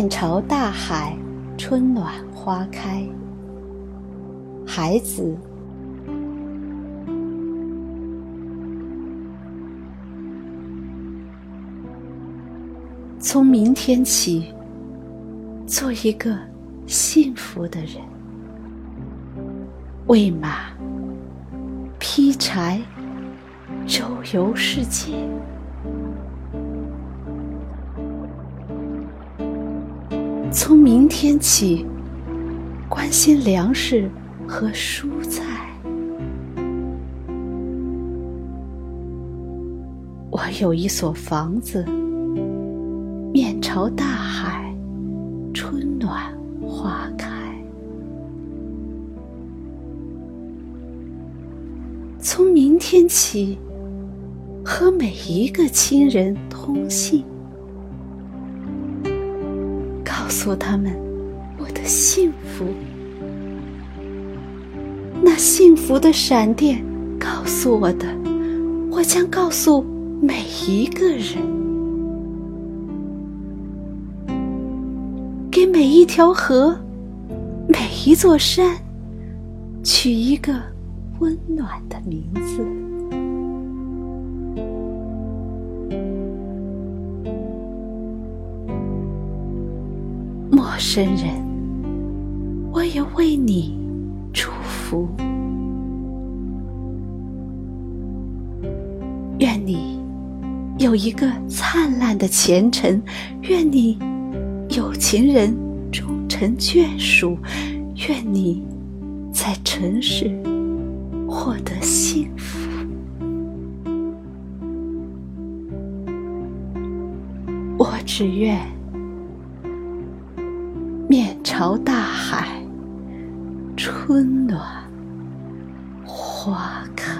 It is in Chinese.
面朝大海春暖花开。孩子，从明天起，做一个幸福的人，喂马，劈柴，周游世界。从明天起，关心粮食。和蔬菜，我有一所房子，面朝大海，春暖花开。从明天起，和每一个亲人通信，诉他们我的幸福。那幸福的闪电告诉我的，我将告诉每一个人，给每一条河、每一座山取一个温暖的名字。生人，我也为你祝。福，愿你有一个灿烂的前程，愿你有情人终成眷属，愿你在尘世获得幸福。我只愿面朝大海。春暖花开。